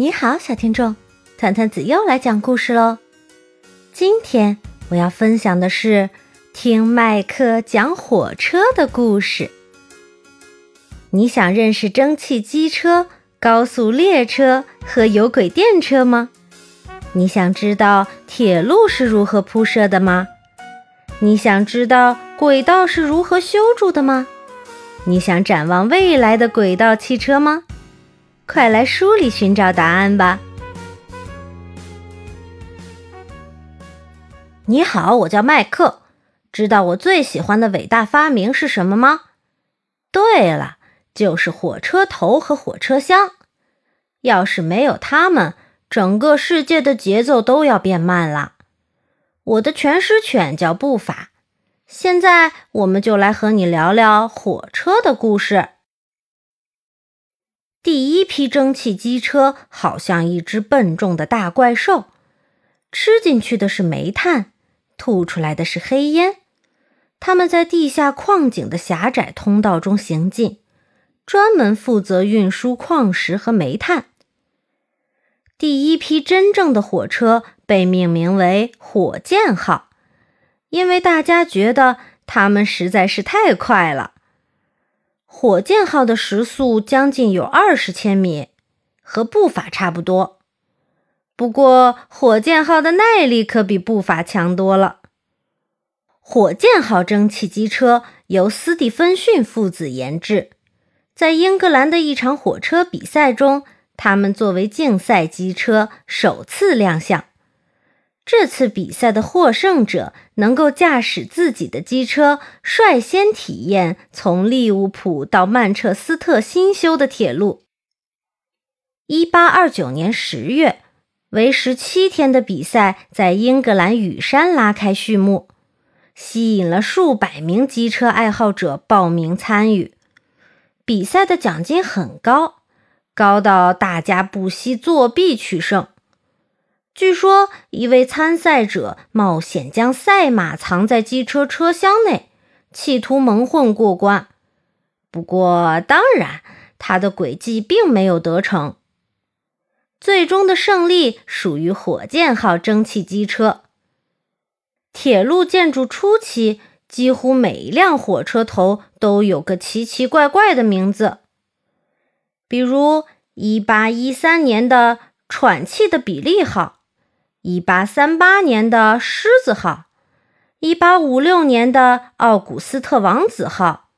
你好，小听众，团团子又来讲故事喽。今天我要分享的是听麦克讲火车的故事。你想认识蒸汽机车、高速列车和有轨电车吗？你想知道铁路是如何铺设的吗？你想知道轨道是如何修筑的吗？你想展望未来的轨道汽车吗？快来书里寻找答案吧！你好，我叫麦克。知道我最喜欢的伟大发明是什么吗？对了，就是火车头和火车厢。要是没有它们，整个世界的节奏都要变慢了。我的全狮犬叫步伐。现在，我们就来和你聊聊火车的故事。第一批蒸汽机车好像一只笨重的大怪兽，吃进去的是煤炭，吐出来的是黑烟。他们在地下矿井的狭窄通道中行进，专门负责运输矿石和煤炭。第一批真正的火车被命名为“火箭号”，因为大家觉得它们实在是太快了。火箭号的时速将近有二十千米，和步伐差不多。不过，火箭号的耐力可比步伐强多了。火箭号蒸汽机车由斯蒂芬逊父子研制，在英格兰的一场火车比赛中，他们作为竞赛机车首次亮相。这次比赛的获胜者能够驾驶自己的机车，率先体验从利物浦到曼彻斯特新修的铁路。一八二九年十月，为时七天的比赛在英格兰雨山拉开序幕，吸引了数百名机车爱好者报名参与。比赛的奖金很高，高到大家不惜作弊取胜。据说，一位参赛者冒险将赛马藏在机车车厢内，企图蒙混过关。不过，当然，他的诡计并没有得逞。最终的胜利属于火箭号蒸汽机车。铁路建筑初期，几乎每一辆火车头都有个奇奇怪怪的名字，比如1813年的“喘气的比利号”。一八三八年的狮子号，一八五六年的奥古斯特王子号，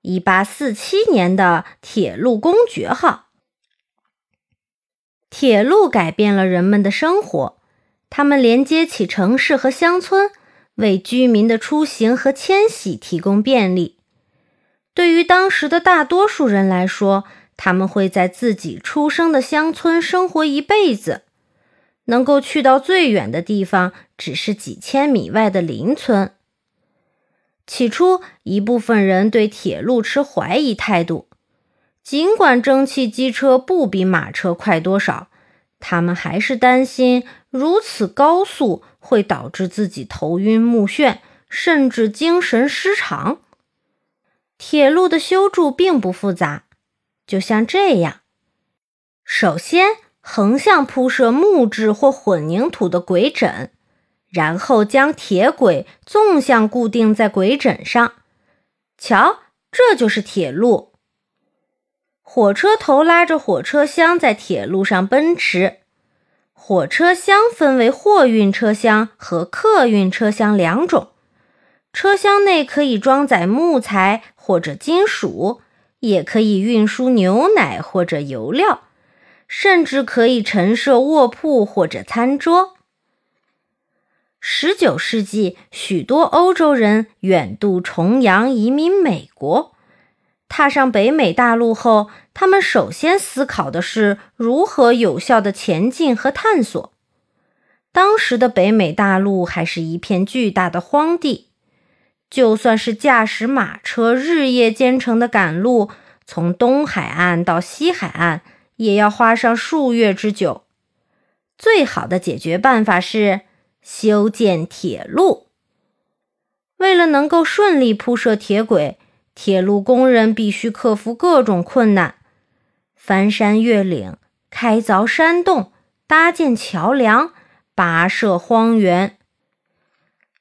一八四七年的铁路公爵号。铁路改变了人们的生活，它们连接起城市和乡村，为居民的出行和迁徙提供便利。对于当时的大多数人来说，他们会在自己出生的乡村生活一辈子。能够去到最远的地方，只是几千米外的邻村。起初，一部分人对铁路持怀疑态度，尽管蒸汽机车不比马车快多少，他们还是担心如此高速会导致自己头晕目眩，甚至精神失常。铁路的修筑并不复杂，就像这样：首先。横向铺设木质或混凝土的轨枕，然后将铁轨纵向固定在轨枕上。瞧，这就是铁路。火车头拉着火车厢在铁路上奔驰。火车厢分为货运车厢和客运车厢两种。车厢内可以装载木材或者金属，也可以运输牛奶或者油料。甚至可以陈设卧铺或者餐桌。十九世纪，许多欧洲人远渡重洋移民美国，踏上北美大陆后，他们首先思考的是如何有效的前进和探索。当时的北美大陆还是一片巨大的荒地，就算是驾驶马车日夜兼程的赶路，从东海岸到西海岸。也要花上数月之久。最好的解决办法是修建铁路。为了能够顺利铺设铁轨，铁路工人必须克服各种困难：翻山越岭、开凿山洞、搭建桥梁、跋涉荒原。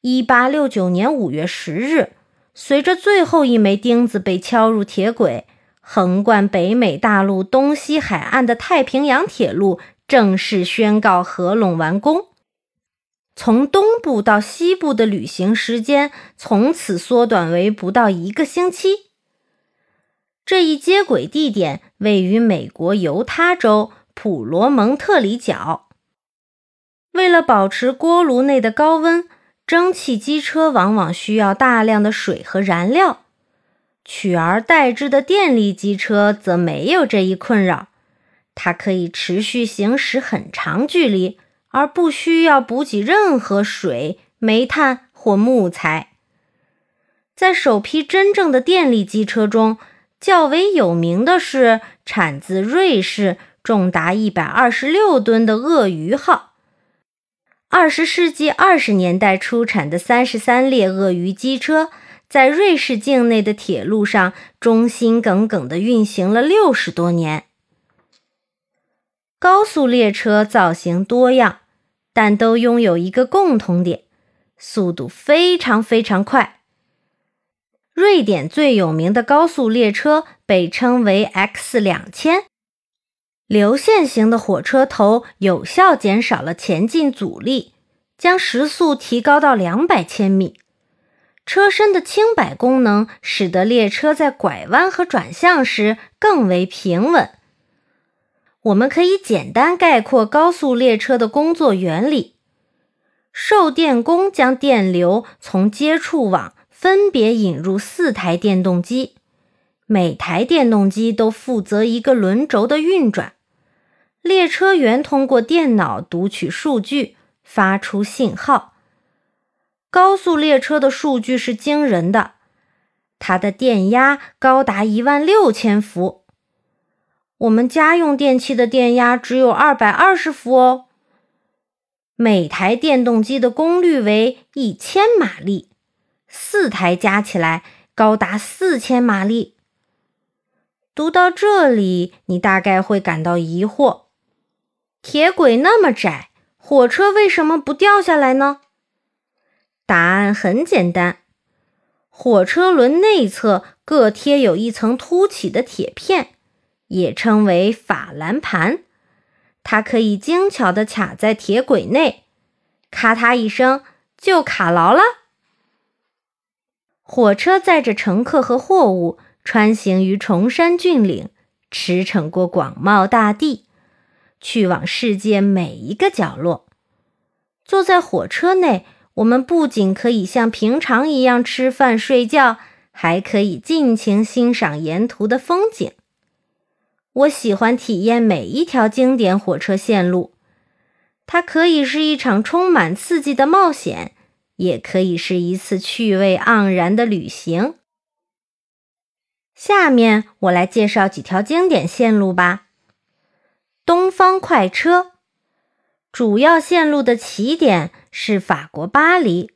一八六九年五月十日，随着最后一枚钉子被敲入铁轨，横贯北美大陆东西海岸的太平洋铁路正式宣告合拢完工。从东部到西部的旅行时间从此缩短为不到一个星期。这一接轨地点位于美国犹他州普罗蒙特里角。为了保持锅炉内的高温，蒸汽机车往往需要大量的水和燃料。取而代之的电力机车则没有这一困扰，它可以持续行驶很长距离。而不需要补给任何水、煤炭或木材。在首批真正的电力机车中，较为有名的是产自瑞士、重达一百二十六吨的鳄鱼号。二十世纪二十年代出产的三十三列鳄鱼机车，在瑞士境内的铁路上忠心耿耿地运行了六十多年。高速列车造型多样，但都拥有一个共同点：速度非常非常快。瑞典最有名的高速列车被称为 X 两千，流线型的火车头有效减少了前进阻力，将时速提高到两百千米。车身的轻摆功能使得列车在拐弯和转向时更为平稳。我们可以简单概括高速列车的工作原理：受电工将电流从接触网分别引入四台电动机，每台电动机都负责一个轮轴的运转。列车员通过电脑读取数据，发出信号。高速列车的数据是惊人的，它的电压高达一万六千伏。我们家用电器的电压只有二百二十伏哦。每台电动机的功率为一千马力，四台加起来高达四千马力。读到这里，你大概会感到疑惑：铁轨那么窄，火车为什么不掉下来呢？答案很简单，火车轮内侧各贴有一层凸起的铁片。也称为法兰盘，它可以精巧地卡在铁轨内，咔嗒一声就卡牢了。火车载着乘客和货物穿行于崇山峻岭，驰骋过广袤大地，去往世界每一个角落。坐在火车内，我们不仅可以像平常一样吃饭睡觉，还可以尽情欣赏沿途的风景。我喜欢体验每一条经典火车线路，它可以是一场充满刺激的冒险，也可以是一次趣味盎然的旅行。下面我来介绍几条经典线路吧。东方快车主要线路的起点是法国巴黎，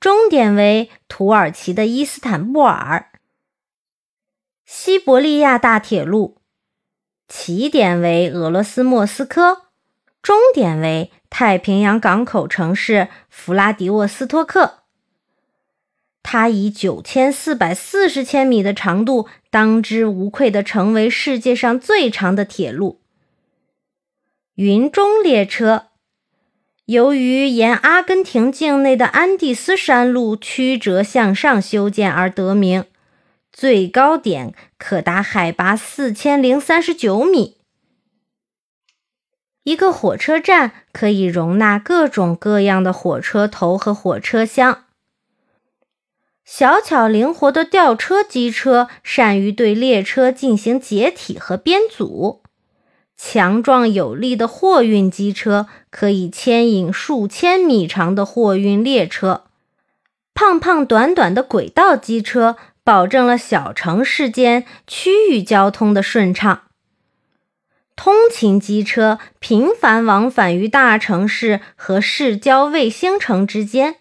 终点为土耳其的伊斯坦布尔。西伯利亚大铁路。起点为俄罗斯莫斯科，终点为太平洋港口城市弗拉迪沃斯托克。它以九千四百四十千米的长度，当之无愧地成为世界上最长的铁路。云中列车由于沿阿根廷境内的安第斯山路曲折向上修建而得名。最高点可达海拔四千零三十九米。一个火车站可以容纳各种各样的火车头和火车厢。小巧灵活的吊车机车善于对列车进行解体和编组。强壮有力的货运机车可以牵引数千米长的货运列车。胖胖短短的轨道机车。保证了小城市间区域交通的顺畅。通勤机车频繁往返于大城市和市郊卫星城之间，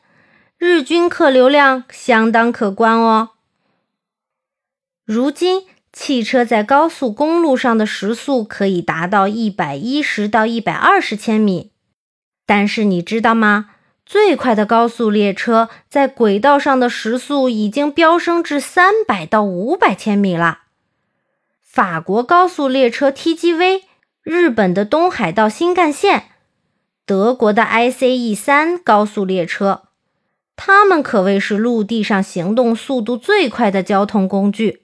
日均客流量相当可观哦。如今，汽车在高速公路上的时速可以达到一百一十到一百二十千米。但是你知道吗？最快的高速列车在轨道上的时速已经飙升至三百到五百千米了。法国高速列车 TGV，日本的东海道新干线，德国的 ICE 三高速列车，它们可谓是陆地上行动速度最快的交通工具。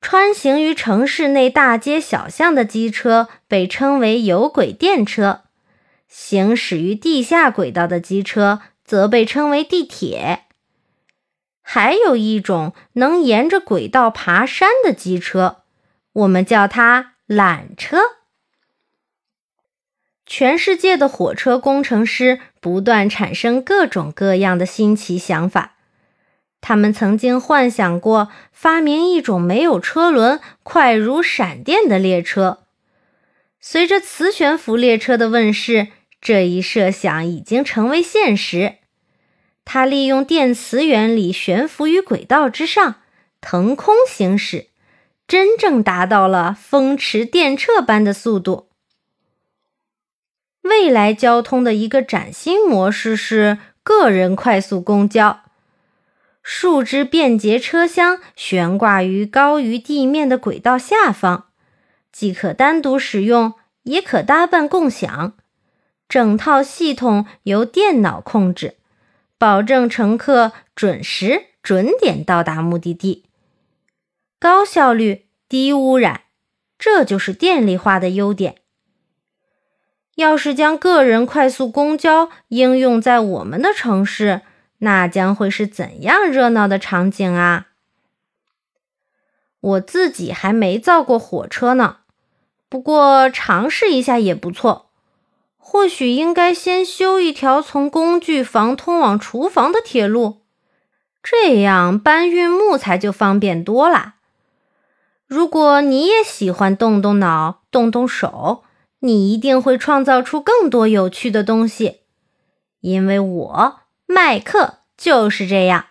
穿行于城市内大街小巷的机车被称为有轨电车，行驶于地下轨道的机车则被称为地铁。还有一种能沿着轨道爬山的机车，我们叫它缆车。全世界的火车工程师不断产生各种各样的新奇想法。他们曾经幻想过发明一种没有车轮、快如闪电的列车。随着磁悬浮列车的问世，这一设想已经成为现实。它利用电磁原理悬浮于轨道之上，腾空行驶，真正达到了风驰电掣般的速度。未来交通的一个崭新模式是个人快速公交。数只便捷车厢悬挂于高于地面的轨道下方，既可单独使用，也可搭伴共享。整套系统由电脑控制，保证乘客准时准点到达目的地。高效率、低污染，这就是电力化的优点。要是将个人快速公交应用在我们的城市，那将会是怎样热闹的场景啊！我自己还没造过火车呢，不过尝试一下也不错。或许应该先修一条从工具房通往厨房的铁路，这样搬运木材就方便多了。如果你也喜欢动动脑、动动手，你一定会创造出更多有趣的东西，因为我。麦克就是这样。